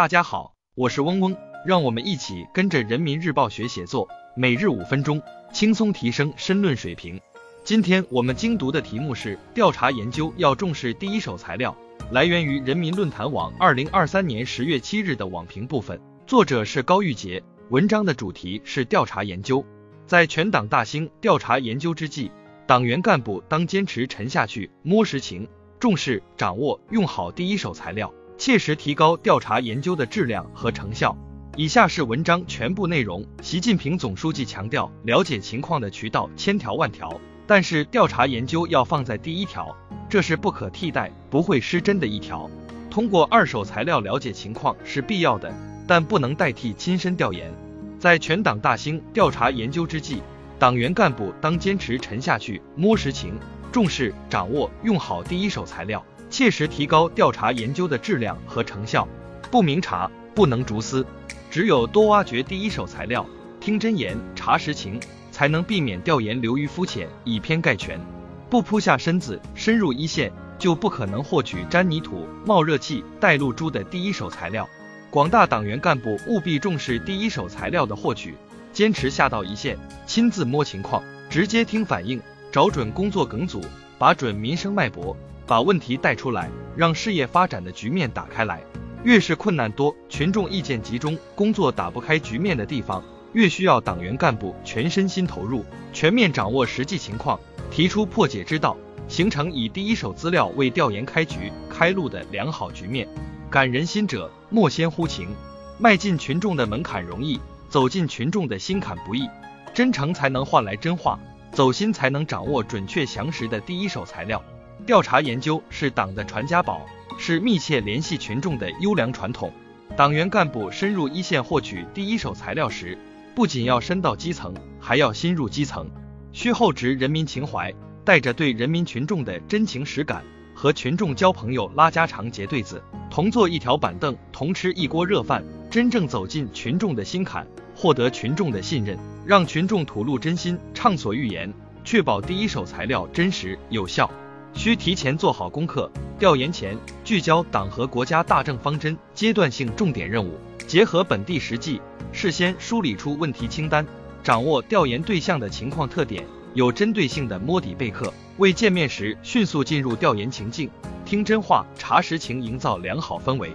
大家好，我是嗡嗡，让我们一起跟着人民日报学写作，每日五分钟，轻松提升申论水平。今天我们精读的题目是调查研究要重视第一手材料，来源于人民论坛网二零二三年十月七日的网评部分，作者是高玉杰，文章的主题是调查研究。在全党大兴调查研究之际，党员干部当坚持沉下去摸实情，重视掌握用好第一手材料。切实提高调查研究的质量和成效。以下是文章全部内容。习近平总书记强调，了解情况的渠道千条万条，但是调查研究要放在第一条，这是不可替代、不会失真的一条。通过二手材料了解情况是必要的，但不能代替亲身调研。在全党大兴调查研究之际，党员干部当坚持沉下去摸实情，重视掌握用好第一手材料。切实提高调查研究的质量和成效，不明察不能逐丝，只有多挖掘第一手材料，听真言查实情，才能避免调研流于肤浅，以偏概全。不扑下身子深入一线，就不可能获取沾泥土冒热气带露珠的第一手材料。广大党员干部务必重视第一手材料的获取，坚持下到一线，亲自摸情况，直接听反应，找准工作梗阻，把准民生脉搏。把问题带出来，让事业发展的局面打开来。越是困难多、群众意见集中、工作打不开局面的地方，越需要党员干部全身心投入，全面掌握实际情况，提出破解之道，形成以第一手资料为调研开局、开路的良好局面。感人心者，莫先乎情。迈进群众的门槛容易，走进群众的心坎不易。真诚才能换来真话，走心才能掌握准确详实的第一手材料。调查研究是党的传家宝，是密切联系群众的优良传统。党员干部深入一线获取第一手材料时，不仅要深到基层，还要心入基层，需厚植人民情怀，带着对人民群众的真情实感，和群众交朋友、拉家常、结对子，同坐一条板凳，同吃一锅热饭，真正走进群众的心坎，获得群众的信任，让群众吐露真心，畅所欲言，确保第一手材料真实有效。需提前做好功课，调研前聚焦党和国家大政方针、阶段性重点任务，结合本地实际，事先梳理出问题清单，掌握调研对象的情况特点，有针对性的摸底备课，为见面时迅速进入调研情境，听真话、查实情，营造良好氛围。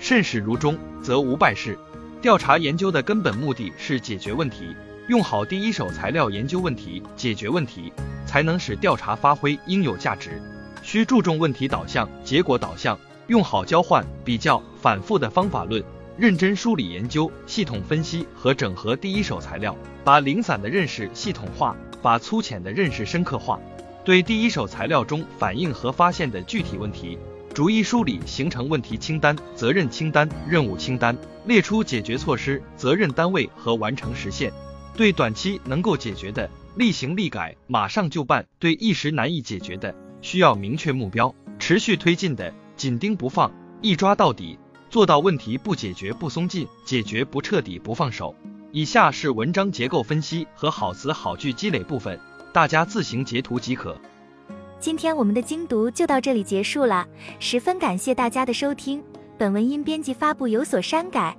慎始如终，则无败事。调查研究的根本目的是解决问题，用好第一手材料研究问题、解决问题。才能使调查发挥应有价值。需注重问题导向、结果导向，用好交换、比较、反复的方法论，认真梳理研究、系统分析和整合第一手材料，把零散的认识系统化，把粗浅的认识深刻化。对第一手材料中反映和发现的具体问题，逐一梳理，形成问题清单、责任清单、任务清单，列出解决措施、责任单位和完成实现。对短期能够解决的，立行立改，马上就办；对一时难以解决的，需要明确目标，持续推进的，紧盯不放，一抓到底，做到问题不解决不松劲，解决不彻底不放手。以下是文章结构分析和好词好句积累部分，大家自行截图即可。今天我们的精读就到这里结束了，十分感谢大家的收听。本文因编辑发布有所删改，